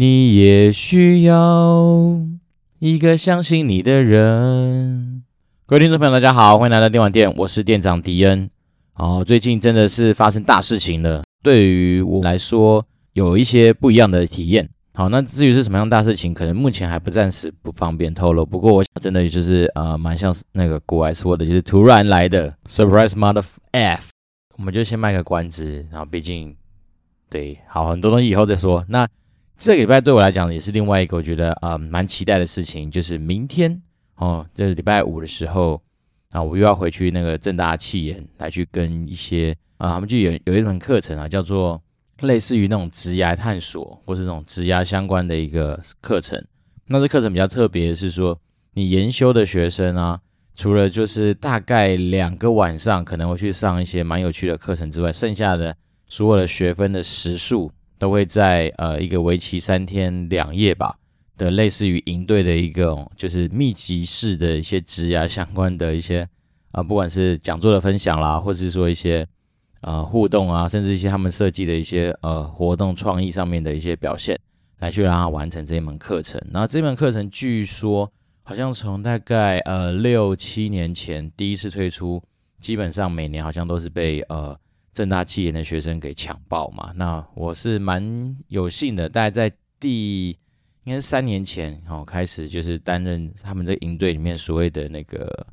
你也需要一个相信你的人。各位听众朋友，大家好，欢迎来到电玩店，我是店长迪恩。哦，最近真的是发生大事情了，对于我来说有一些不一样的体验。好，那至于是什么样大事情，可能目前还不暂时不方便透露。不过我，真的就是呃，蛮像那个古来说的，就是突然来的 surprise mother f。我们就先卖个关子，然后毕竟对，好，很多东西以后再说。那这个礼拜对我来讲也是另外一个我觉得啊、蛮期待的事情，就是明天哦，这礼拜五的时候啊，我又要回去那个正大企研来去跟一些啊，他们就有有一门课程啊，叫做类似于那种职涯探索或是那种职涯相关的一个课程。那这课程比较特别的是说，你研修的学生啊，除了就是大概两个晚上可能会去上一些蛮有趣的课程之外，剩下的所有的学分的时数。都会在呃一个为期三天两夜吧的类似于营队的一个就是密集式的一些职涯相关的一些啊、不管是讲座的分享啦，或者是说一些呃互动啊，甚至一些他们设计的一些呃活动创意上面的一些表现，来去让他完成这一门课程。然后这门课程据说好像从大概呃六七年前第一次推出，基本上每年好像都是被呃。正大气研的学生给抢报嘛，那我是蛮有幸的，大概在第应该是三年前哦开始，就是担任他们这营队里面所谓的那个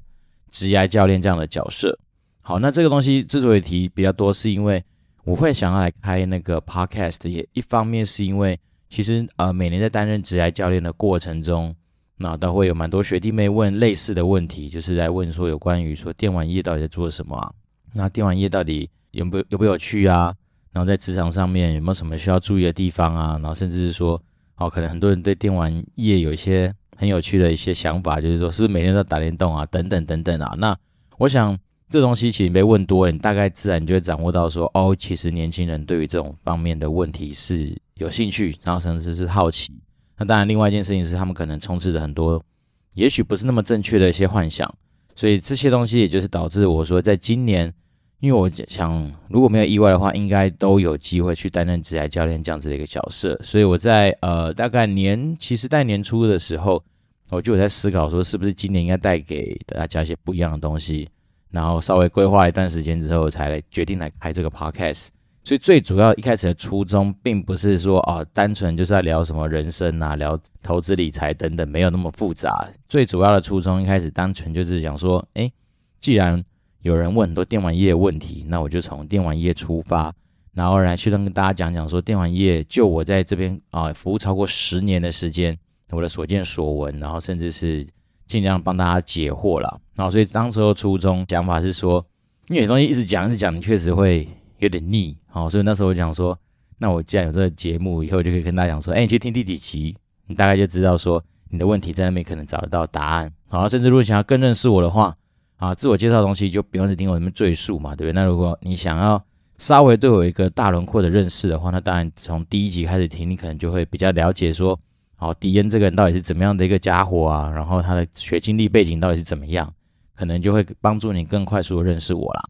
职涯教练这样的角色。好，那这个东西之所以提比较多，是因为我会想要来开那个 podcast，也一方面是因为其实呃每年在担任职涯教练的过程中，那都会有蛮多学弟妹问类似的问题，就是来问说有关于说电玩业到底在做什么啊？那电玩业到底？有不有不有趣啊？然后在职场上面有没有什么需要注意的地方啊？然后甚至是说，哦，可能很多人对电玩业有一些很有趣的一些想法，就是说，是不是每天都打电动啊？等等等等啊。那我想这东西其实被问多了，你大概自然就会掌握到说，哦，其实年轻人对于这种方面的问题是有兴趣，然后甚至是好奇。那当然，另外一件事情是他们可能充斥着很多，也许不是那么正确的一些幻想。所以这些东西也就是导致我说，在今年。因为我想，如果没有意外的话，应该都有机会去担任职涯教练这样子的一个角色。所以我在呃大概年，其实在年初的时候，我就有在思考说，是不是今年应该带给大家一些不一样的东西。然后稍微规划了一段时间之后，才来决定来开这个 podcast。所以最主要一开始的初衷，并不是说啊，单纯就是在聊什么人生啊，聊投资理财等等，没有那么复杂。最主要的初衷，一开始单纯就是想说，诶，既然有人问很多电玩业问题，那我就从电玩业出发，然后来去跟大家讲讲说电玩业，就我在这边啊服务超过十年的时间，我的所见所闻，然后甚至是尽量帮大家解惑了。然后所以当时候初衷想法是说，因为有东西一直讲一直讲，你确实会有点腻。好，所以那时候我讲说，那我既然有这个节目，以后就可以跟大家讲说，哎，你去听第几集，你大概就知道说你的问题在那边可能找得到答案。好，甚至如果想要更认识我的话。啊，自我介绍的东西就不用再听我这边赘述嘛，对不对？那如果你想要稍微对我一个大轮廓的认识的话，那当然从第一集开始听，你可能就会比较了解说，哦，迪恩这个人到底是怎么样的一个家伙啊，然后他的学经历背景到底是怎么样，可能就会帮助你更快速的认识我啦。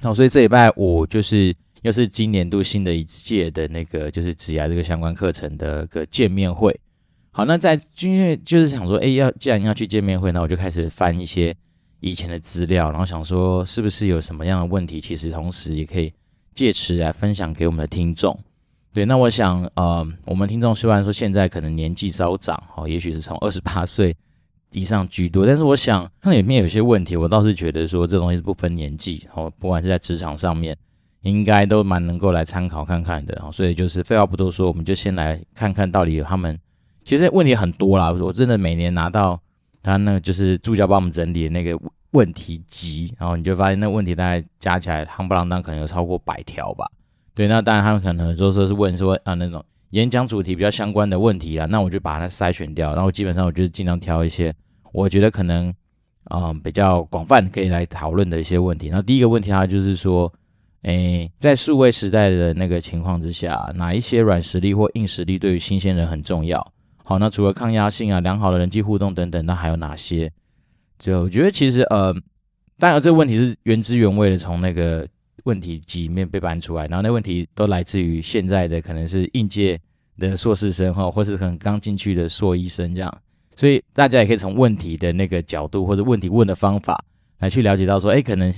那，所以这礼拜五就是又是今年度新的一届的那个就是职涯这个相关课程的个见面会。好，那在今天就是想说，哎，要既然要去见面会，那我就开始翻一些。以前的资料，然后想说是不是有什么样的问题，其实同时也可以借此来分享给我们的听众。对，那我想，呃，我们听众虽然说现在可能年纪稍长，哦，也许是从二十八岁以上居多，但是我想那里面有些问题，我倒是觉得说这东西是不分年纪，哦，不管是在职场上面，应该都蛮能够来参考看看的。所以就是废话不多说，我们就先来看看到底有他们其实问题很多啦。我真的每年拿到。他那个就是助教帮我们整理的那个问题集，然后你就发现那问题大概加起来夯不啷当可能有超过百条吧。对，那当然他们可能说说是问说啊那种演讲主题比较相关的问题啊，那我就把它筛选掉，然后基本上我就尽量挑一些我觉得可能啊、嗯、比较广泛可以来讨论的一些问题。那第一个问题它就是说，诶，在数位时代的那个情况之下，哪一些软实力或硬实力对于新鲜人很重要？好，那除了抗压性啊、良好的人际互动等等，那还有哪些？就我觉得其实呃，当然这个问题是原汁原味的从那个问题集里面被搬出来，然后那问题都来自于现在的可能是应届的硕士生哈，或是可能刚进去的硕医生这样，所以大家也可以从问题的那个角度或者问题问的方法来去了解到说，哎，可能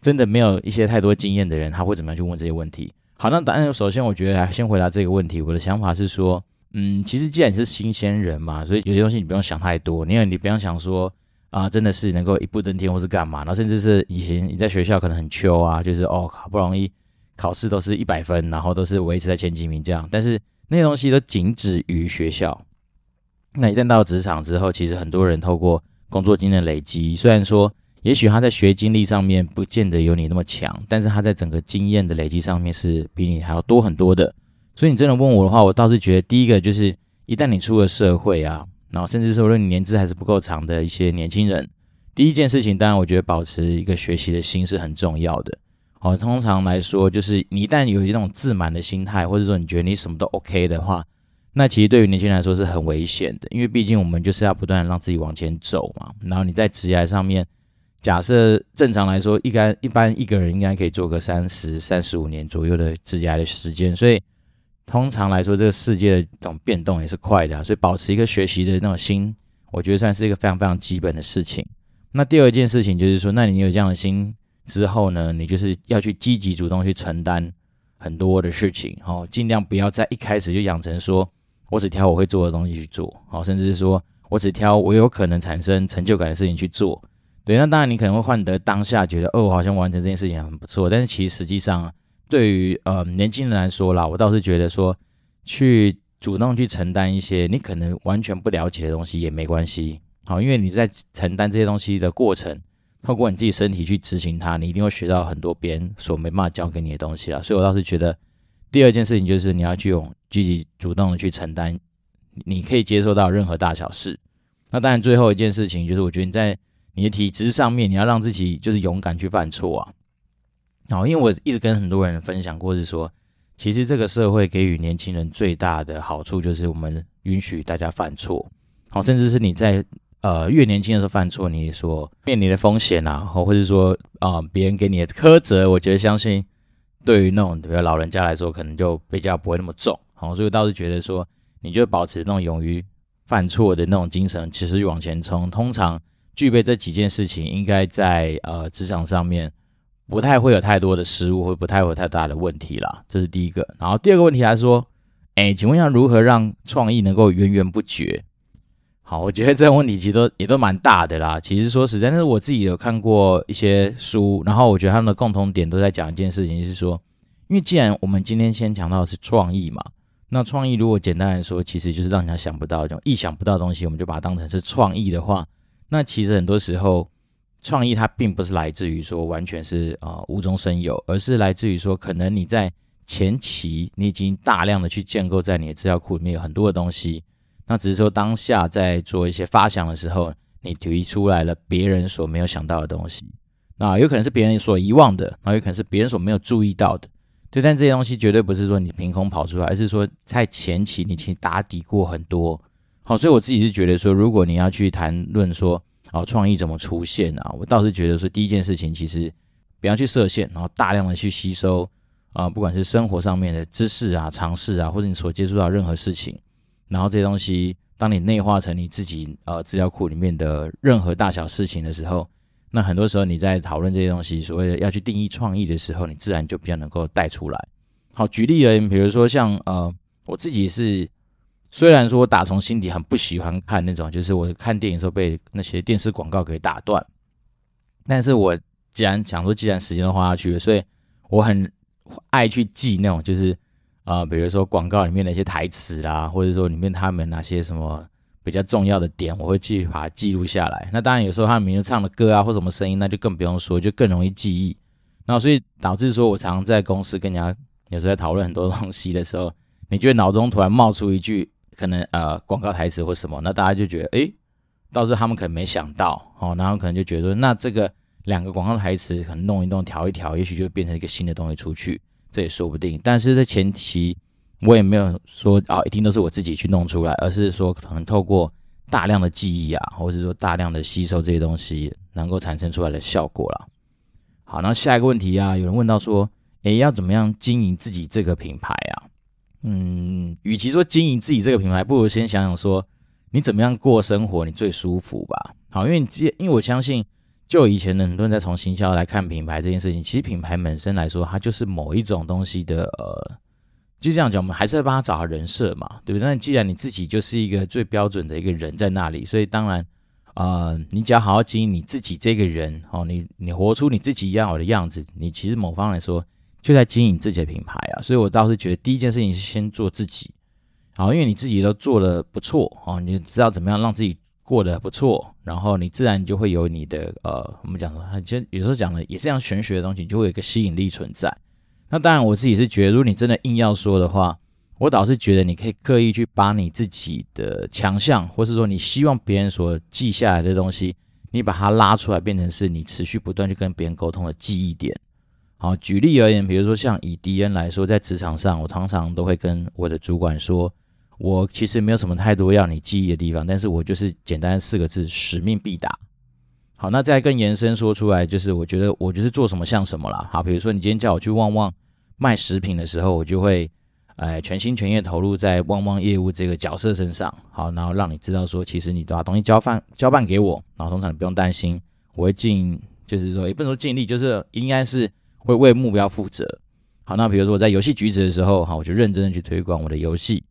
真的没有一些太多经验的人，他会怎么样去问这些问题。好，那答案首先我觉得先回答这个问题，我的想法是说，嗯，其实既然你是新鲜人嘛，所以有些东西你不用想太多，因为你不用想说啊，真的是能够一步登天或是干嘛，然后甚至是以前你在学校可能很秋啊，就是哦，好不容易考试都是一百分，然后都是维持在前几名这样，但是那些东西都仅止于学校。那一旦到职场之后，其实很多人透过工作经验累积，虽然说也许他在学经历上面不见得有你那么强，但是他在整个经验的累积上面是比你还要多很多的。所以你真的问我的话，我倒是觉得第一个就是，一旦你出了社会啊，然后甚至说，如果你年资还是不够长的一些年轻人，第一件事情，当然我觉得保持一个学习的心是很重要的。好，通常来说，就是你一旦有一种自满的心态，或者说你觉得你什么都 OK 的话，那其实对于年轻人来说是很危险的，因为毕竟我们就是要不断让自己往前走嘛。然后你在职业上面，假设正常来说，一般一般一个人应该可以做个三十三十五年左右的职业的时间，所以。通常来说，这个世界的这种变动也是快的啊，所以保持一个学习的那种心，我觉得算是一个非常非常基本的事情。那第二件事情就是说，那你有这样的心之后呢，你就是要去积极主动去承担很多的事情，哦，尽量不要在一开始就养成说我只挑我会做的东西去做，哦，甚至是说我只挑我有可能产生成就感的事情去做。对，那当然你可能会换得当下觉得哦，好像完成这件事情很不错，但是其实实际上。对于呃年轻人来说啦，我倒是觉得说，去主动去承担一些你可能完全不了解的东西也没关系，好，因为你在承担这些东西的过程，透过你自己身体去执行它，你一定会学到很多别人所没办法教给你的东西啦。所以我倒是觉得，第二件事情就是你要去用积极主动的去承担，你可以接受到任何大小事。那当然最后一件事情就是，我觉得你在你的体质上面，你要让自己就是勇敢去犯错啊。好，因为我一直跟很多人分享过，是说，其实这个社会给予年轻人最大的好处，就是我们允许大家犯错。好，甚至是你在呃越年轻的时候犯错，你所面临的风险啊，或或者说啊别人给你的苛责，我觉得相信对于那种比如老人家来说，可能就比较不会那么重。好，所以我倒是觉得说，你就保持那种勇于犯错的那种精神，其实就往前冲。通常具备这几件事情，应该在呃职场上面。不太会有太多的失误，或不太会有太大的问题啦，这是第一个。然后第二个问题来说，哎，请问一下如何让创意能够源源不绝？好，我觉得这个问题其实都也都蛮大的啦。其实说实在，但是我自己有看过一些书，然后我觉得他们的共同点都在讲一件事情，就是说，因为既然我们今天先讲到的是创意嘛，那创意如果简单来说，其实就是让人家想不到这种意想不到的东西，我们就把它当成是创意的话，那其实很多时候。创意它并不是来自于说完全是啊、呃、无中生有，而是来自于说可能你在前期你已经大量的去建构在你的资料库里面有很多的东西，那只是说当下在做一些发想的时候，你提出来了别人所没有想到的东西，那有可能是别人所遗忘的，那有可能是别人所没有注意到的，对，但这些东西绝对不是说你凭空跑出来，而是说在前期你其实打底过很多，好，所以我自己是觉得说，如果你要去谈论说。好，创意怎么出现啊？我倒是觉得说，第一件事情其实不要去设限，然后大量的去吸收啊、不管是生活上面的知识啊、尝试啊，或者你所接触到任何事情，然后这些东西，当你内化成你自己呃资料库里面的任何大小事情的时候，那很多时候你在讨论这些东西，所谓的要去定义创意的时候，你自然就比较能够带出来。好，举例而言，比如说像呃，我自己是。虽然说我打从心底很不喜欢看那种，就是我看电影的时候被那些电视广告给打断，但是我既然想说，既然时间都花下去了，所以我很爱去记那种，就是啊、比如说广告里面的一些台词啦，或者说里面他们哪些什么比较重要的点，我会去把它记录下来。那当然有时候他们明明唱的歌啊或什么声音，那就更不用说，就更容易记忆。那所以导致说我常常在公司跟人家有时候在讨论很多东西的时候，你觉得脑中突然冒出一句。可能呃广告台词或什么，那大家就觉得诶，倒是他们可能没想到哦，然后可能就觉得，那这个两个广告台词可能弄一弄调一调，也许就变成一个新的东西出去，这也说不定。但是在前期我也没有说啊，一定都是我自己去弄出来，而是说可能透过大量的记忆啊，或者说大量的吸收这些东西，能够产生出来的效果啦。好，那下一个问题啊，有人问到说，诶，要怎么样经营自己这个品牌啊？嗯，与其说经营自己这个品牌，不如先想想说你怎么样过生活，你最舒服吧。好，因为你因为我相信，就以前的很多人在从行销来看品牌这件事情，其实品牌本身来说，它就是某一种东西的呃，就这样讲，我们还是要帮他找好人设嘛，对不对？那既然你自己就是一个最标准的一个人在那里，所以当然。呃，你只要好好经营你自己这个人哦，你你活出你自己一样好的样子，你其实某方来说就在经营自己的品牌啊。所以我倒是觉得第一件事情是先做自己，好，因为你自己都做得不错啊，你知道怎么样让自己过得不错，然后你自然就会有你的呃，我们讲说，其实有时候讲的也是这样玄学的东西，就会有一个吸引力存在。那当然，我自己是觉得，如果你真的硬要说的话。我倒是觉得你可以刻意去把你自己的强项，或是说你希望别人所记下来的东西，你把它拉出来，变成是你持续不断去跟别人沟通的记忆点。好，举例而言，比如说像以迪恩来说，在职场上，我常常都会跟我的主管说，我其实没有什么太多要你记忆的地方，但是我就是简单四个字：使命必达。好，那再更延伸说出来，就是我觉得我就是做什么像什么啦。好，比如说你今天叫我去旺旺卖食品的时候，我就会。哎，全心全意投入在旺旺业务这个角色身上，好，然后让你知道说，其实你把东西交办交办给我，然后通常你不用担心，我会尽，就是说也不能说尽力，就是应该是会为目标负责。好，那比如说我在游戏局子的时候，好，我就认真的去推广我的游戏。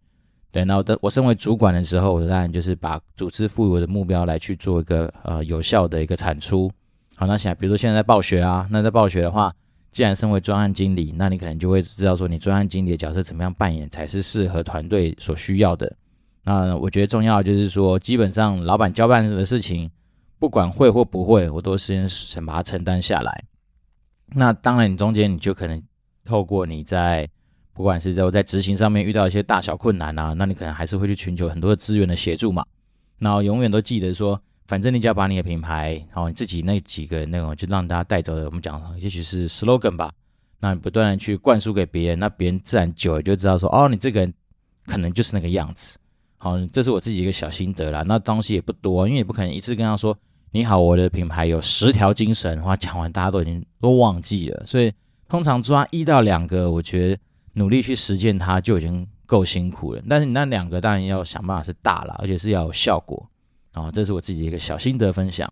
对，然后的我身为主管的时候，我当然就是把组织赋予我的目标来去做一个呃有效的一个产出。好，那现在比如说现在在暴雪啊，那在暴雪的话。既然身为专案经理，那你可能就会知道说，你专案经理的角色怎么样扮演才是适合团队所需要的。那我觉得重要的就是说，基本上老板交办的事情，不管会或不会，我都先先把它承担下来。那当然，你中间你就可能透过你在不管是在我在执行上面遇到一些大小困难啊，那你可能还是会去寻求很多的资源的协助嘛。然后永远都记得说。反正你只要把你的品牌，然后你自己那几个那种，就让大家带走的，我们讲，也许是 slogan 吧。那你不断的去灌输给别人，那别人自然久了就知道说，哦，你这个人可能就是那个样子。好，这是我自己一个小心得啦。那东西也不多，因为也不可能一次跟他说，你好，我的品牌有十条精神，话讲完大家都已经都忘记了。所以通常抓一到两个，我觉得努力去实践它就已经够辛苦了。但是你那两个当然要想办法是大了，而且是要有效果。啊、哦，这是我自己的一个小心得分享。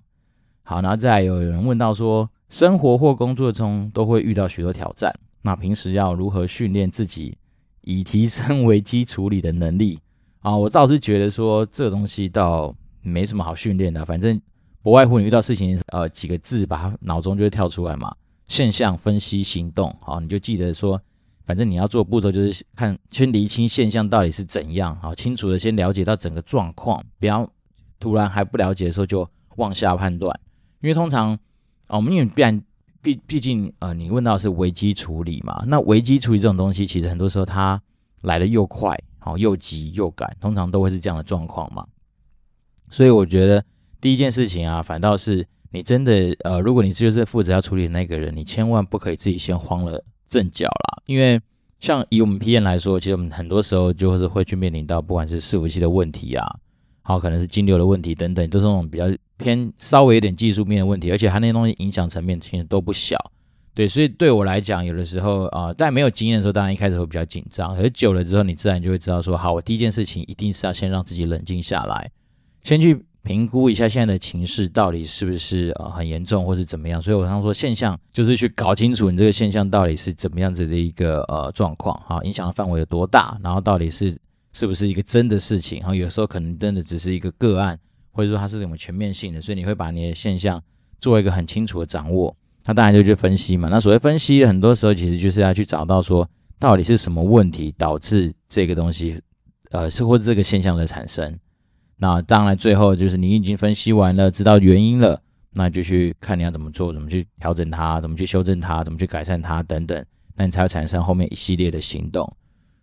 好，然后再有有人问到说，生活或工作中都会遇到许多挑战，那平时要如何训练自己，以提升危机处理的能力？啊，我倒是觉得说，这东西倒没什么好训练的，反正不外乎你遇到事情，呃，几个字，把脑中就会跳出来嘛。现象分析行动，好，你就记得说，反正你要做步骤就是看，先厘清现象到底是怎样，好，清楚的先了解到整个状况，不要。突然还不了解的时候就妄下判断，因为通常哦，我们因为必然毕毕竟呃，你问到是危机处理嘛，那危机处理这种东西，其实很多时候它来的又快，好又急又赶，通常都会是这样的状况嘛。所以我觉得第一件事情啊，反倒是你真的呃，如果你就是负责要处理的那个人，你千万不可以自己先慌了阵脚啦，因为像以我们 P N 来说，其实我们很多时候就是会去面临到不管是伺服器的问题啊。好，可能是金流的问题等等，都是那种比较偏稍微有点技术面的问题，而且它那些东西影响层面其实都不小。对，所以对我来讲，有的时候啊，在、没有经验的时候，当然一开始会比较紧张，可是久了之后，你自然就会知道说，好，我第一件事情一定是要先让自己冷静下来，先去评估一下现在的情势到底是不是呃很严重，或是怎么样。所以我常说现象就是去搞清楚你这个现象到底是怎么样子的一个呃状况，哈，影响的范围有多大，然后到底是。是不是一个真的事情？哈，有时候可能真的只是一个个案，或者说它是什么全面性的，所以你会把你的现象做一个很清楚的掌握。那当然就去分析嘛。那所谓分析，很多时候其实就是要去找到说，到底是什么问题导致这个东西，呃，是或者这个现象的产生。那当然最后就是你已经分析完了，知道原因了，那就去看你要怎么做，怎么去调整它，怎么去修正它，怎么去改善它等等，那你才会产生后面一系列的行动。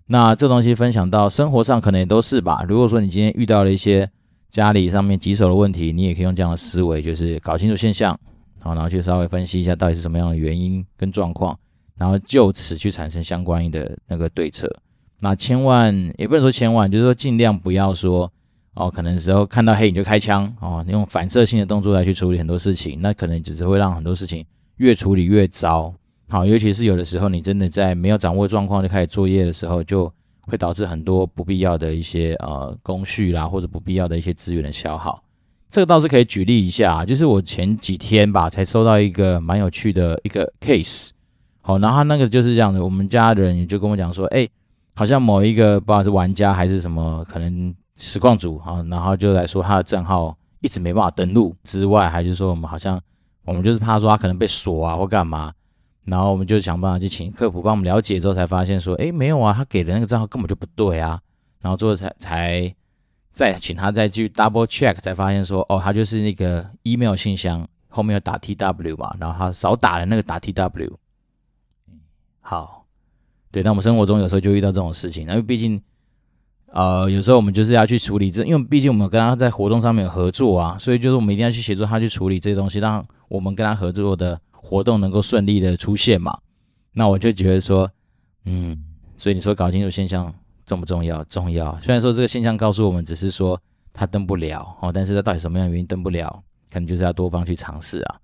那这东西分享到生活上可能也都是吧。如果说你今天遇到了一些家里上面棘手的问题，你也可以用这样的思维，就是搞清楚现象，好，然后去稍微分析一下到底是什么样的原因跟状况，然后就此去产生相关的那个对策。那千万也不能说千万，就是说尽量不要说哦，可能时候看到黑你就开枪哦，你用反射性的动作来去处理很多事情，那可能只是会让很多事情越处理越糟。好，尤其是有的时候，你真的在没有掌握状况就开始作业的时候，就会导致很多不必要的一些呃工序啦，或者不必要的一些资源的消耗。这个倒是可以举例一下，就是我前几天吧，才收到一个蛮有趣的一个 case。好，然后那个就是这样的，我们家人就跟我讲说，哎，好像某一个不知道是玩家还是什么，可能实况组啊，然后就来说他的账号一直没办法登录，之外，还是说我们好像我们就是怕说他可能被锁啊或干嘛。然后我们就想办法去请客服帮我们了解之后，才发现说，哎，没有啊，他给的那个账号根本就不对啊。然后最后才才再请他再去 double check，才发现说，哦，他就是那个 email 信箱后面有打 tw 嘛，然后他少打了那个打 tw。好，对，那我们生活中有时候就遇到这种事情，因为毕竟，呃，有时候我们就是要去处理这，因为毕竟我们跟他在活动上面有合作啊，所以就是我们一定要去协助他去处理这些东西，让我们跟他合作的。活动能够顺利的出现嘛？那我就觉得说，嗯，所以你说搞清楚现象重不重要？重要。虽然说这个现象告诉我们只是说他登不了哦，但是他到底什么样的原因登不了，可能就是要多方去尝试啊。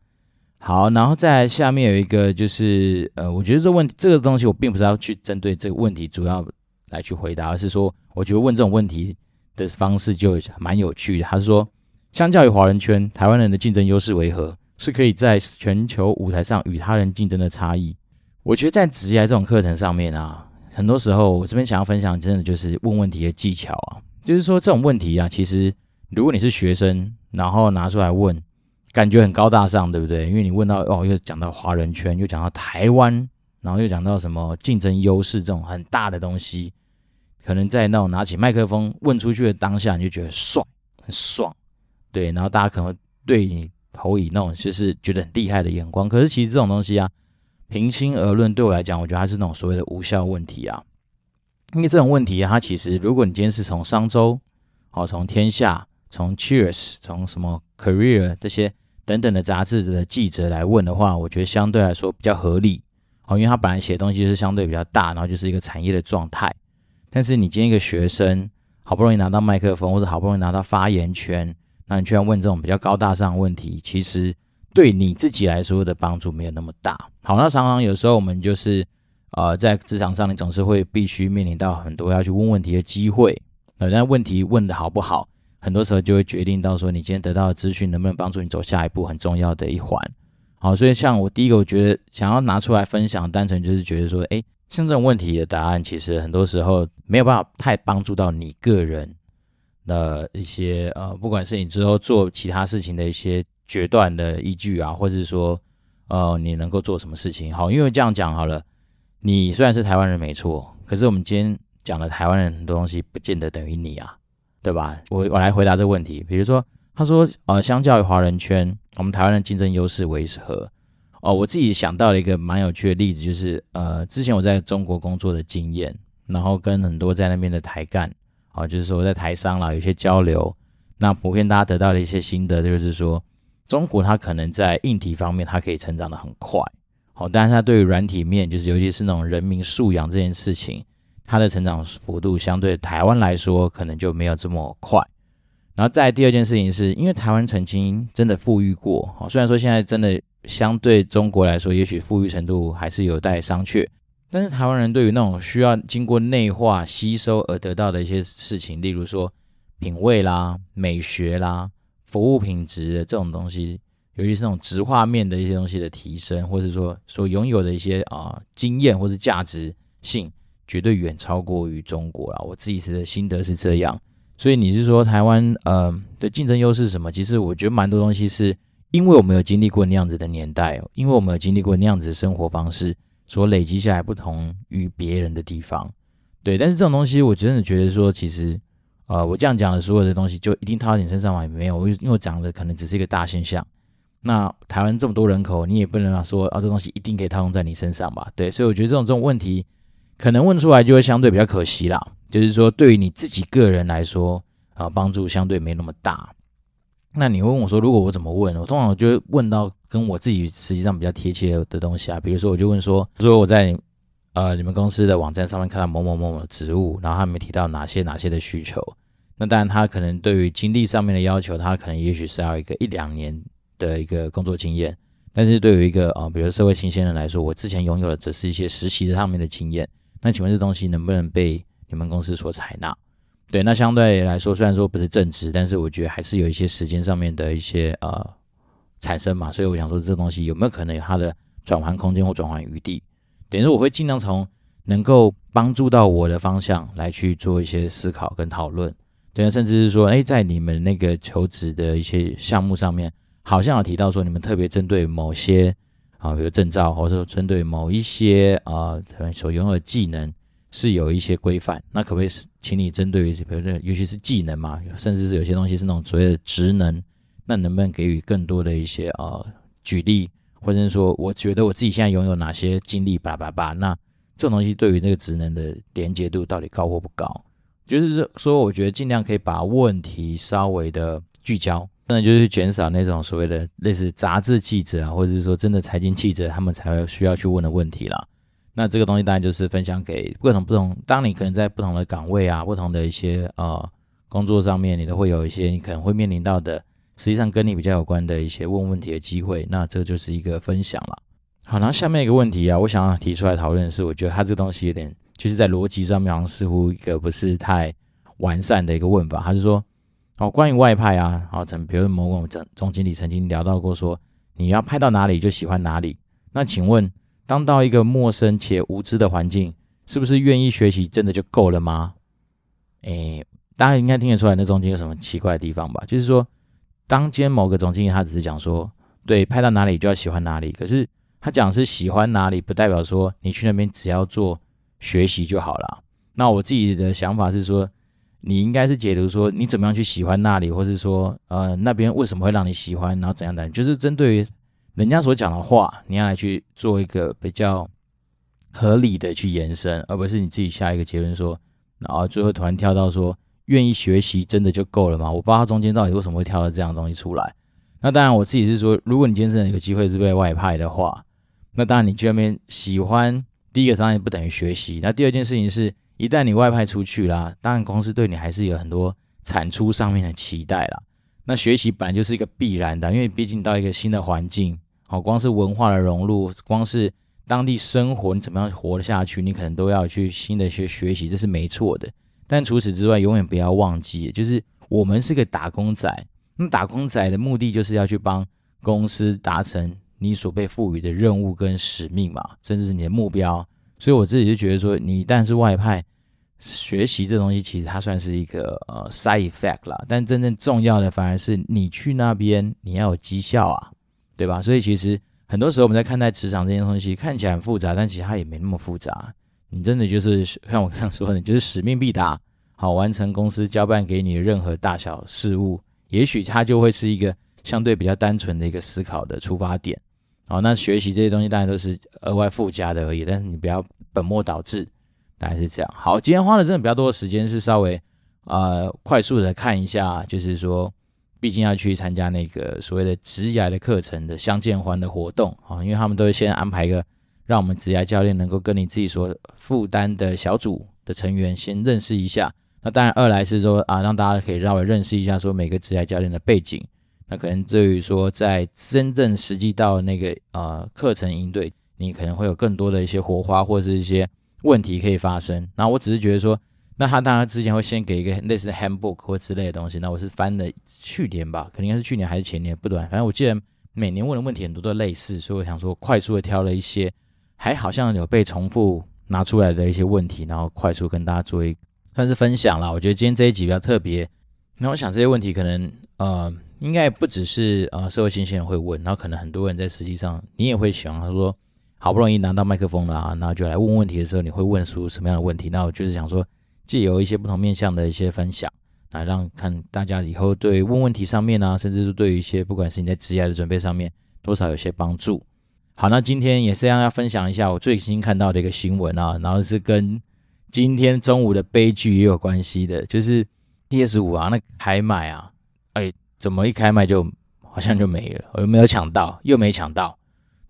好，然后再下面有一个就是，呃，我觉得这问这个东西我并不是要去针对这个问题主要来去回答，而是说我觉得问这种问题的方式就蛮有趣的。他是说，相较于华人圈，台湾人的竞争优势为何？是可以在全球舞台上与他人竞争的差异。我觉得在职业这种课程上面啊，很多时候我这边想要分享，真的就是问问题的技巧啊。就是说这种问题啊，其实如果你是学生，然后拿出来问，感觉很高大上，对不对？因为你问到哦，又讲到华人圈，又讲到台湾，然后又讲到什么竞争优势这种很大的东西，可能在那种拿起麦克风问出去的当下，你就觉得爽，很爽，对。然后大家可能对你。投以那种就是觉得很厉害的眼光，可是其实这种东西啊，平心而论，对我来讲，我觉得它是那种所谓的无效问题啊。因为这种问题啊，它其实如果你今天是从商周、好从天下、从 Cheers、从什么 Career 这些等等的杂志的记者来问的话，我觉得相对来说比较合理。哦，因为他本来写的东西是相对比较大，然后就是一个产业的状态。但是你今天一个学生，好不容易拿到麦克风，或者好不容易拿到发言权。那你居然问这种比较高大上的问题，其实对你自己来说的帮助没有那么大。好，那常常有时候我们就是，呃，在职场上，你总是会必须面临到很多要去问问题的机会。那问题问得好不好，很多时候就会决定到说你今天得到的资讯能不能帮助你走下一步很重要的一环。好，所以像我第一个，我觉得想要拿出来分享，单纯就是觉得说，诶，像这种问题的答案，其实很多时候没有办法太帮助到你个人。的一些呃，不管是你之后做其他事情的一些决断的依据啊，或者是说呃，你能够做什么事情好？因为这样讲好了，你虽然是台湾人没错，可是我们今天讲的台湾人很多东西，不见得等于你啊，对吧？我我来回答这个问题。比如说，他说呃，相较于华人圈，我们台湾的竞争优势为何？哦、我自己想到了一个蛮有趣的例子，就是呃，之前我在中国工作的经验，然后跟很多在那边的台干。好，就是说在台商啦，有些交流，那普遍大家得到的一些心得，就是说中国它可能在硬体方面它可以成长得很快，好，但是它对于软体面，就是尤其是那种人民素养这件事情，它的成长幅度相对台湾来说，可能就没有这么快。然后再第二件事情是，因为台湾曾经真的富裕过，好，虽然说现在真的相对中国来说，也许富裕程度还是有待商榷。但是台湾人对于那种需要经过内化吸收而得到的一些事情，例如说品味啦、美学啦、服务品质的这种东西，尤其是那种直画面的一些东西的提升，或者说所拥有的一些啊、呃、经验或者价值性，绝对远超过于中国啦。我自己的心得是这样，所以你是说台湾呃的竞争优势是什么？其实我觉得蛮多东西是因为我们有经历过那样子的年代，因为我们有经历过那样子的生活方式。所累积下来不同于别人的地方，对，但是这种东西我真的觉得说，其实，呃，我这样讲的所有的东西就一定套到你身上吗？也没有，因为我讲的可能只是一个大现象。那台湾这么多人口，你也不能说啊，这东西一定可以套用在你身上吧？对，所以我觉得这种这种问题，可能问出来就会相对比较可惜啦。就是说，对于你自己个人来说，啊，帮助相对没那么大。那你问我说，如果我怎么问？我通常就会问到跟我自己实际上比较贴切的东西啊，比如说我就问说，说我在呃你们公司的网站上面看到某某某某的职务，然后他们提到哪些哪些的需求。那当然他可能对于经历上面的要求，他可能也许是要一个一两年的一个工作经验。但是对于一个啊、呃，比如社会新鲜人来说，我之前拥有的只是一些实习的上面的经验。那请问这东西能不能被你们公司所采纳。对，那相对来说，虽然说不是正职，但是我觉得还是有一些时间上面的一些呃产生嘛，所以我想说，这东西有没有可能有它的转换空间或转换余地？等于说，我会尽量从能够帮助到我的方向来去做一些思考跟讨论。对，甚至是说，哎，在你们那个求职的一些项目上面，好像有提到说，你们特别针对某些啊，比如证照，或者说针对某一些啊所拥有的技能。是有一些规范，那可不可以请你针对于，比如说，尤其是技能嘛，甚至是有些东西是那种所谓的职能，那能不能给予更多的一些呃举例，或者是说，我觉得我自己现在拥有哪些经历，叭叭叭，那这种东西对于这个职能的连接度到底高或不高？就是说，我觉得尽量可以把问题稍微的聚焦，那就是减少那种所谓的类似杂志记者啊，或者是说真的财经记者他们才会需要去问的问题啦。那这个东西当然就是分享给各种不同，当你可能在不同的岗位啊，不同的一些呃工作上面，你都会有一些你可能会面临到的，实际上跟你比较有关的一些问问题的机会。那这就是一个分享了。好，然后下面一个问题啊，我想要提出来讨论是，我觉得它这个东西有点就是在逻辑上面好像似乎一个不是太完善的一个问法。他是说，哦，关于外派啊，好，怎比如某某总总经理曾经聊到过说，你要派到哪里就喜欢哪里。那请问？当到一个陌生且无知的环境，是不是愿意学习真的就够了吗？诶，大家应该听得出来，那中间有什么奇怪的地方吧？就是说，当间某个总经理他只是讲说，对，派到哪里就要喜欢哪里，可是他讲是喜欢哪里，不代表说你去那边只要做学习就好了。那我自己的想法是说，你应该是解读说，你怎么样去喜欢那里，或是说，呃，那边为什么会让你喜欢，然后怎样的，就是针对于。人家所讲的话，你要来去做一个比较合理的去延伸，而不是你自己下一个结论说，然后最后突然跳到说，愿意学习真的就够了吗？我不知道他中间到底为什么会跳到这样东西出来。那当然，我自己是说，如果你今天真的有机会是被外派的话，那当然你去那边喜欢，第一个当然不等于学习。那第二件事情是，一旦你外派出去啦，当然公司对你还是有很多产出上面的期待啦。那学习本来就是一个必然的，因为毕竟到一个新的环境，好，光是文化的融入，光是当地生活，你怎么样活得下去，你可能都要去新的学学习，这是没错的。但除此之外，永远不要忘记，就是我们是个打工仔，那打工仔的目的就是要去帮公司达成你所被赋予的任务跟使命嘛，甚至是你的目标。所以我自己就觉得说，你一旦是外派。学习这东西其实它算是一个呃 side effect 啦，但真正重要的反而是你去那边你要有绩效啊，对吧？所以其实很多时候我们在看待职场这件东西看起来很复杂，但其实它也没那么复杂。你真的就是像我刚刚说的，就是使命必达，好，完成公司交办给你的任何大小事务，也许它就会是一个相对比较单纯的一个思考的出发点。好，那学习这些东西当然都是额外附加的而已，但是你不要本末倒置。大概是这样。好，今天花了真的比较多的时间，是稍微呃快速的看一下，就是说，毕竟要去参加那个所谓的职涯的课程的相见欢的活动啊，因为他们都会先安排一个，让我们职涯教练能够跟你自己所负担的小组的成员先认识一下。那当然，二来是说啊，让大家可以稍微认识一下说每个职涯教练的背景。那可能对于说在真正实际到那个呃课程应对，你可能会有更多的一些火花或者是一些。问题可以发生，然后我只是觉得说，那他当然之前会先给一个类似的 handbook 或之类的东西，那我是翻了去年吧，肯定应该是去年还是前年，不短，反正我记得每年问的问题很多都类似，所以我想说快速的挑了一些，还好像有被重复拿出来的一些问题，然后快速跟大家做一算是分享啦。我觉得今天这一集比较特别，那我想这些问题可能呃应该不只是呃社会新鲜人会问，然后可能很多人在实际上你也会想他说。好不容易拿到麦克风了啊，那就来问问题的时候，你会问出什么样的问题？那我就是想说，借由一些不同面向的一些分享，来让看大家以后对问问题上面啊，甚至是对于一些不管是你在职业的准备上面，多少有些帮助。好，那今天也是要要分享一下我最新看到的一个新闻啊，然后是跟今天中午的悲剧也有关系的，就是 PS 五啊，那开卖啊，哎，怎么一开卖就好像就没了，我又没有抢到，又没抢到。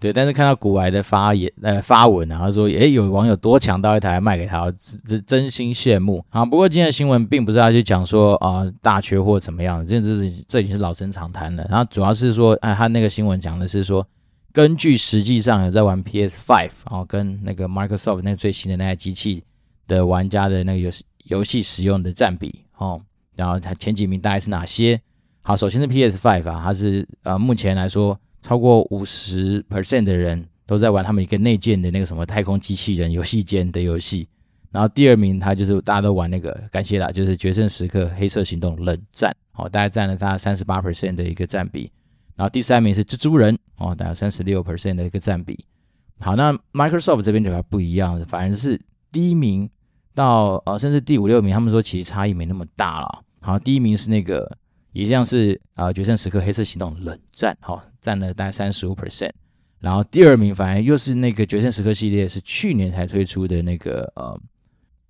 对，但是看到股癌的发言呃发文啊，他说，诶，有网友多抢到一台卖给他，这真心羡慕啊。不过今天的新闻并不是要去讲说啊、大缺货怎么样，这这是这已经是老生常谈了。然后主要是说，哎，他那个新闻讲的是说，根据实际上有在玩 PS5 啊，跟那个 Microsoft 那最新的那台机器的玩家的那个有游戏使用的占比哦，然后它前几名大概是哪些？好，首先是 PS Five 啊，它是呃目前来说超过五十 percent 的人都在玩他们一个内建的那个什么太空机器人游戏间的游戏。然后第二名，他就是大家都玩那个，感谢啦，就是《决胜时刻：黑色行动：冷战》哦，大概占了他三十八 percent 的一个占比。然后第三名是蜘蛛人哦，大概三十六 percent 的一个占比。好，那 Microsoft 这边就还不一样，反而是第一名到呃甚至第五六名，他们说其实差异没那么大了。好，第一名是那个一样是啊，呃《决胜时刻：黑色行动：冷战》好，占了大概三十五 percent。然后第二名反而又是那个《决胜时刻》系列，是去年才推出的那个呃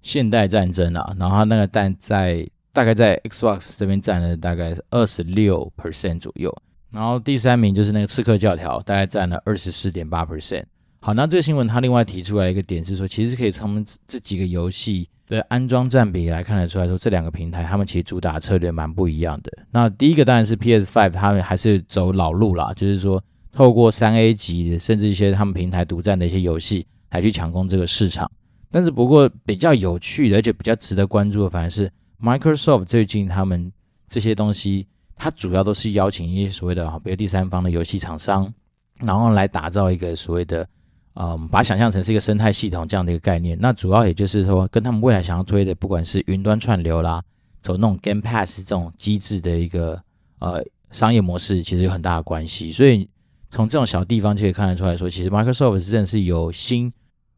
现代战争啊，然后它那个蛋在大概在 Xbox 这边占了大概二十六 percent 左右。然后第三名就是那个刺客教条，大概占了二十四点八 percent。好，那这个新闻它另外提出来一个点是说，其实可以从这几个游戏的安装占比来看得出来说，这两个平台他们其实主打策略蛮不一样的。那第一个当然是 PS Five，他们还是走老路啦，就是说透过三 A 级甚至一些他们平台独占的一些游戏来去抢攻这个市场。但是不过比较有趣的，而且比较值得关注的，反而是 Microsoft 最近他们这些东西。它主要都是邀请一些所谓的，比如第三方的游戏厂商，然后来打造一个所谓的，嗯，把它想象成是一个生态系统这样的一个概念。那主要也就是说，跟他们未来想要推的，不管是云端串流啦，走那种 Game Pass 这种机制的一个呃商业模式，其实有很大的关系。所以从这种小地方就可以看得出来说，其实 Microsoft 真的是有心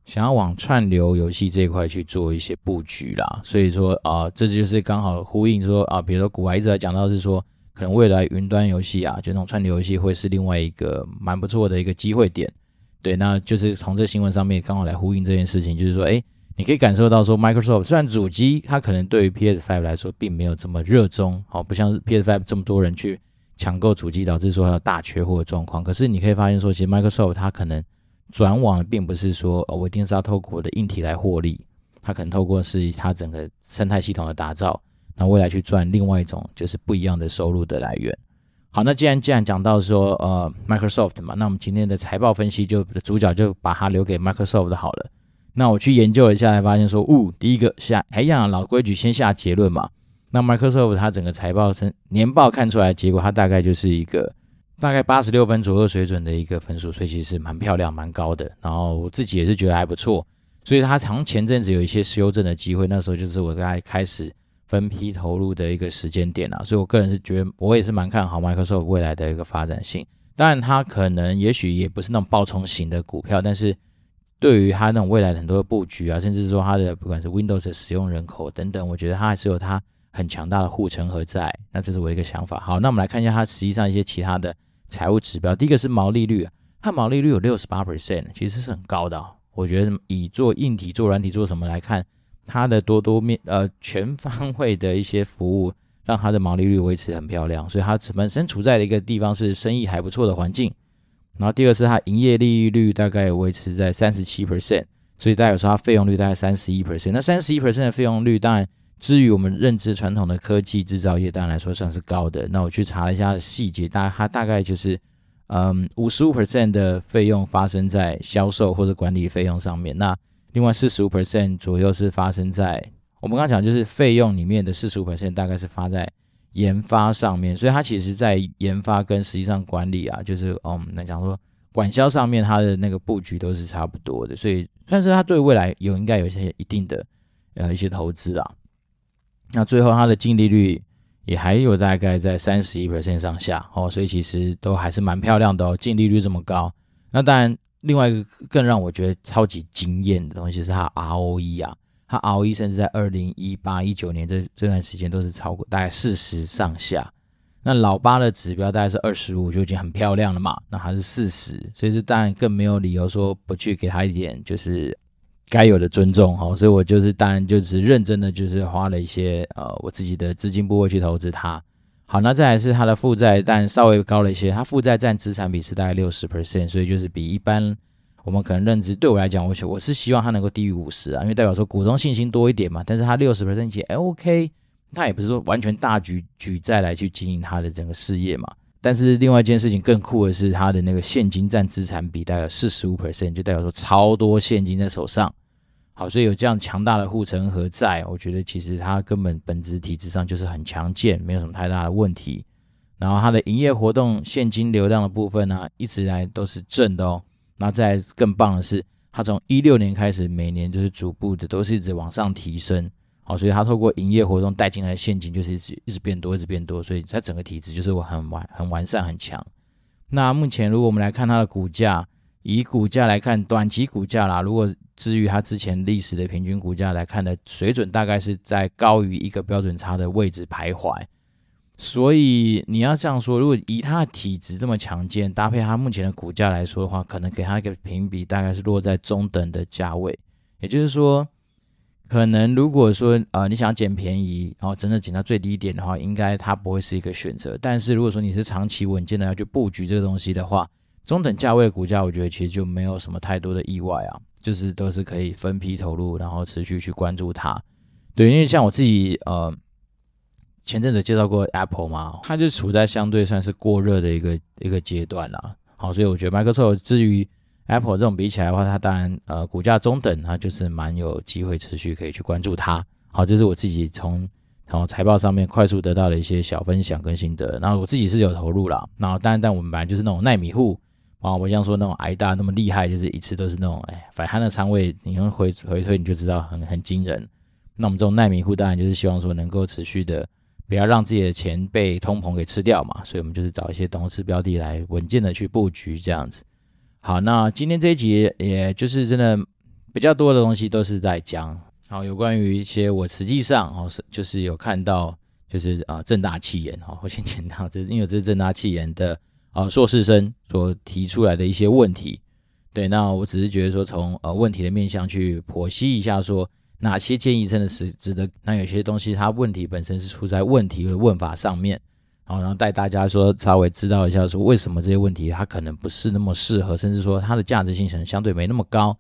想要往串流游戏这一块去做一些布局啦。所以说啊、这就是刚好呼应说啊、比如说古玩一直讲到是说。可能未来云端游戏啊，就那种串流游戏会是另外一个蛮不错的一个机会点，对，那就是从这新闻上面刚好来呼应这件事情，就是说，哎，你可以感受到说，Microsoft 虽然主机它可能对于 PS Five 来说并没有这么热衷，好，不像 PS Five 这么多人去抢购主机，导致说它有大缺货的状况，可是你可以发现说，其实 Microsoft 它可能转网并不是说，哦，我一定是要透过我的硬体来获利，它可能透过是它整个生态系统的打造。那未来去赚另外一种就是不一样的收入的来源。好，那既然既然讲到说呃 Microsoft 嘛，那我们今天的财报分析就主角就把它留给 Microsoft 好了。那我去研究一下，才发现说，呜，第一个下哎呀老规矩，先下结论嘛。那 Microsoft 它整个财报成年报看出来结果，它大概就是一个大概八十六分左右水准的一个分数，所以其实蛮漂亮、蛮高的。然后我自己也是觉得还不错，所以它从前阵子有一些修正的机会，那时候就是我在开始。分批投入的一个时间点啊，所以我个人是觉得，我也是蛮看好 Microsoft 未来的一个发展性。当然，它可能也许也不是那种爆冲型的股票，但是对于它那种未来的很多的布局啊，甚至说它的不管是 Windows 的使用人口等等，我觉得它还是有它很强大的护城河在。那这是我一个想法。好，那我们来看一下它实际上一些其他的财务指标。第一个是毛利率，它毛利率有六十八 percent，其实是很高的啊。我觉得以做硬体、做软体、做什么来看。它的多多面呃全方位的一些服务，让它的毛利率维持很漂亮，所以它本身处在的一个地方是生意还不错的环境。然后第二是它营业利率大概维持在三十七 percent，所以大家有时候它费用率大概三十一 percent。那三十一 percent 的费用率，当然至于我们认知传统的科技制造业，当然来说算是高的。那我去查了一下细节，大它大概就是嗯五十五 percent 的费用发生在销售或者管理费用上面。那另外四十五 percent 左右是发生在我们刚刚讲，就是费用里面的四十五 percent 大概是发在研发上面，所以它其实在研发跟实际上管理啊，就是嗯来讲说管销上面它的那个布局都是差不多的，所以算是它对未来有应该有一些一定的呃一些投资啦。那最后它的净利率也还有大概在三十一 percent 上下哦，所以其实都还是蛮漂亮的哦，净利率这么高，那当然。另外一个更让我觉得超级惊艳的东西是它 ROE 啊，它 ROE 甚至在二零一八一九年这这段时间都是超过大概四十上下。那老八的指标大概是二十五就已经很漂亮了嘛，那还是四十，所以这当然更没有理由说不去给他一点就是该有的尊重哈。所以我就是当然就是认真的就是花了一些呃我自己的资金部位去投资它。好，那再来是它的负债，但稍微高了一些。它负债占资产比是大概六十 percent，所以就是比一般我们可能认知，对我来讲，我我是希望它能够低于五十啊，因为代表说股东信心多一点嘛。但是它六十 percent 其实 OK，它也不是说完全大举举债来去经营它的整个事业嘛。但是另外一件事情更酷的是，它的那个现金占资产比大概四十五 percent，就代表说超多现金在手上。好，所以有这样强大的护城河在，我觉得其实它根本本质体质上就是很强健，没有什么太大的问题。然后它的营业活动现金流量的部分呢，一直来都是正的哦。那再更棒的是，它从一六年开始，每年就是逐步的都是一直往上提升。好，所以它透过营业活动带进来的现金就是一直一直变多，一直变多，所以它整个体质就是我很完很完善很强。那目前如果我们来看它的股价，以股价来看，短期股价啦，如果至于它之前历史的平均股价来看的水准，大概是在高于一个标准差的位置徘徊。所以你要这样说，如果以它的体质这么强健，搭配它目前的股价来说的话，可能给它一个评比大概是落在中等的价位。也就是说，可能如果说呃你想捡便宜，然后真的捡到最低点的话，应该它不会是一个选择。但是如果说你是长期稳健的要去布局这个东西的话，中等价位的股价，我觉得其实就没有什么太多的意外啊。就是都是可以分批投入，然后持续去关注它。对，因为像我自己，呃，前阵子介绍过 Apple 嘛，它就处在相对算是过热的一个一个阶段啦。好，所以我觉得 Microsoft 至于 Apple 这种比起来的话，它当然呃股价中等，它就是蛮有机会持续可以去关注它。好，这是我自己从从财报上面快速得到的一些小分享跟心得。然后我自己是有投入啦，然后当然但我们本来就是那种耐米户。啊，我像说那种挨大那么厉害，就是一次都是那种，哎，反正他的仓位，你用回回推你就知道很很惊人。那我们这种奈米户当然就是希望说能够持续的，不要让自己的钱被通膨给吃掉嘛，所以我们就是找一些同时标的来稳健的去布局这样子。好，那今天这一集也就是真的比较多的东西都是在讲，好，有关于一些我实际上哦是就是有看到就是啊正大企研哈，我先讲到这因为这是正大企研的。啊，硕士生所提出来的一些问题，对，那我只是觉得说，从呃问题的面向去剖析一下，说哪些建议真的是值得。那有些东西它问题本身是出在问题的问法上面，然后然后带大家说稍微知道一下，说为什么这些问题它可能不是那么适合，甚至说它的价值性可能相对没那么高。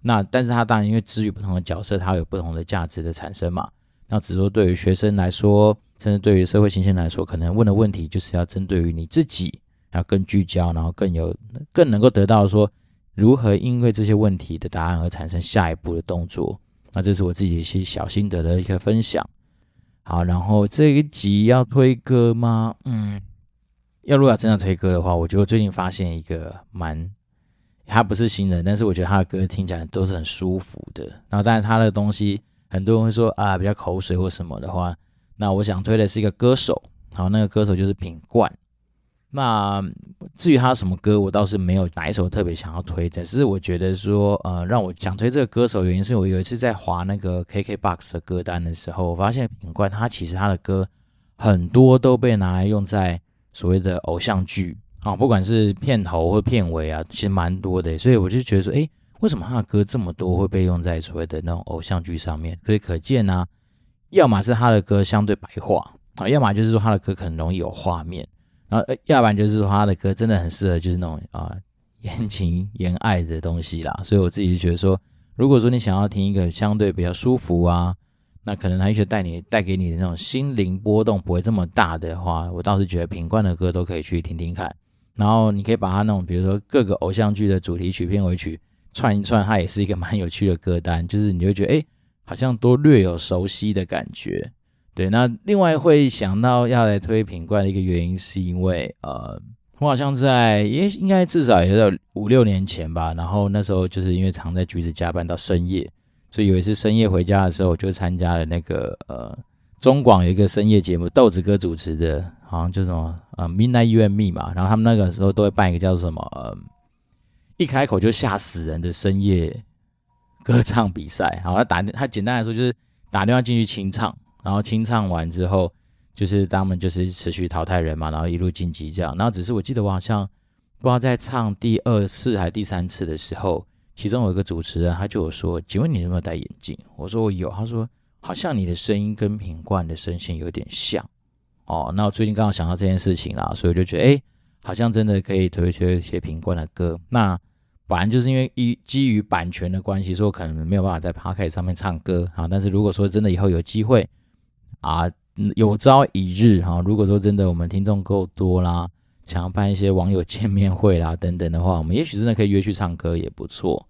那但是它当然因为基于不同的角色，它有不同的价值的产生嘛。那只是说对于学生来说，甚至对于社会新鲜来说，可能问的问题就是要针对于你自己。然后更聚焦，然后更有更能够得到说如何因为这些问题的答案而产生下一步的动作。那这是我自己一些小心得的一个分享。好，然后这一集要推歌吗？嗯，要如果真的推歌的话，我觉得最近发现一个蛮，他不是新人，但是我觉得他的歌听起来都是很舒服的。然后，但是他的东西很多人会说啊比较口水或什么的话，那我想推的是一个歌手。好，那个歌手就是品冠。那至于他什么歌，我倒是没有哪一首特别想要推的。只是我觉得说，呃，让我想推这个歌手，原因是我有一次在划那个 KKBOX 的歌单的时候，我发现品冠他其实他的歌很多都被拿来用在所谓的偶像剧啊，不管是片头或片尾啊，其实蛮多的。所以我就觉得说，诶，为什么他的歌这么多会被用在所谓的那种偶像剧上面？所以可见呢、啊，要么是他的歌相对白话啊，要么就是说他的歌可能容易有画面。然后，要不然就是他的歌真的很适合，就是那种啊言情言爱的东西啦。所以我自己就觉得说，如果说你想要听一个相对比较舒服啊，那可能他一些带你带给你的那种心灵波动不会这么大的话，我倒是觉得品冠的歌都可以去听听看。然后你可以把他那种，比如说各个偶像剧的主题曲、片尾曲串一串，它也是一个蛮有趣的歌单，就是你会觉得哎，好像都略有熟悉的感觉。对，那另外会想到要来推品冠的一个原因，是因为呃，我好像在也应该至少也有五六年前吧，然后那时候就是因为常在橘子加班到深夜，所以有一次深夜回家的时候，我就参加了那个呃中广有一个深夜节目，豆子哥主持的，好像就什么呃 Midnight You and Me 嘛，然后他们那个时候都会办一个叫做什么呃，一开口就吓死人的深夜歌唱比赛，好，他打他简单来说就是打电话进去清唱。然后清唱完之后，就是他们就是持续淘汰人嘛，然后一路晋级这样。然后只是我记得我好像不知道在唱第二次还是第三次的时候，其中有一个主持人他就有说：“请问你有没有戴眼镜？”我说：“我有。”他说：“好像你的声音跟品冠的声线有点像。”哦，那我最近刚好想到这件事情啦，所以我就觉得，哎，好像真的可以推推一些品冠的歌。那反正就是因为一基于版权的关系，说可能没有办法在 Podcast 上面唱歌啊。但是如果说真的以后有机会，啊，有朝一日哈，如果说真的我们听众够多啦，想要办一些网友见面会啦等等的话，我们也许真的可以约去唱歌也不错。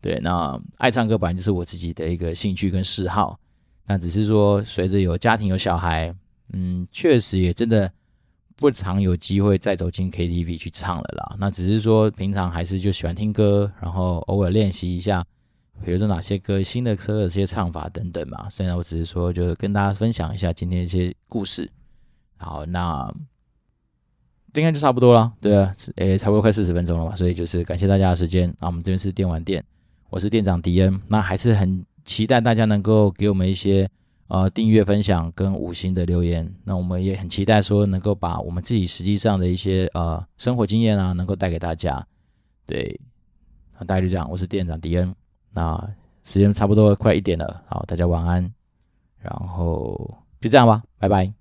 对，那爱唱歌本来就是我自己的一个兴趣跟嗜好，那只是说随着有家庭有小孩，嗯，确实也真的不常有机会再走进 KTV 去唱了啦。那只是说平常还是就喜欢听歌，然后偶尔练习一下。比如说哪些歌、新的歌的这些唱法等等嘛，虽然我只是说，就是跟大家分享一下今天一些故事。好，那应该就差不多了。对啊，诶，差不多快四十分钟了嘛，所以就是感谢大家的时间。啊，我们这边是电玩店，我是店长迪恩。那还是很期待大家能够给我们一些呃订阅、分享跟五星的留言。那我们也很期待说能够把我们自己实际上的一些呃生活经验啊，能够带给大家。对，大概就这样。我是店长迪恩。那时间差不多快一点了好大家晚安然后就这样吧拜拜。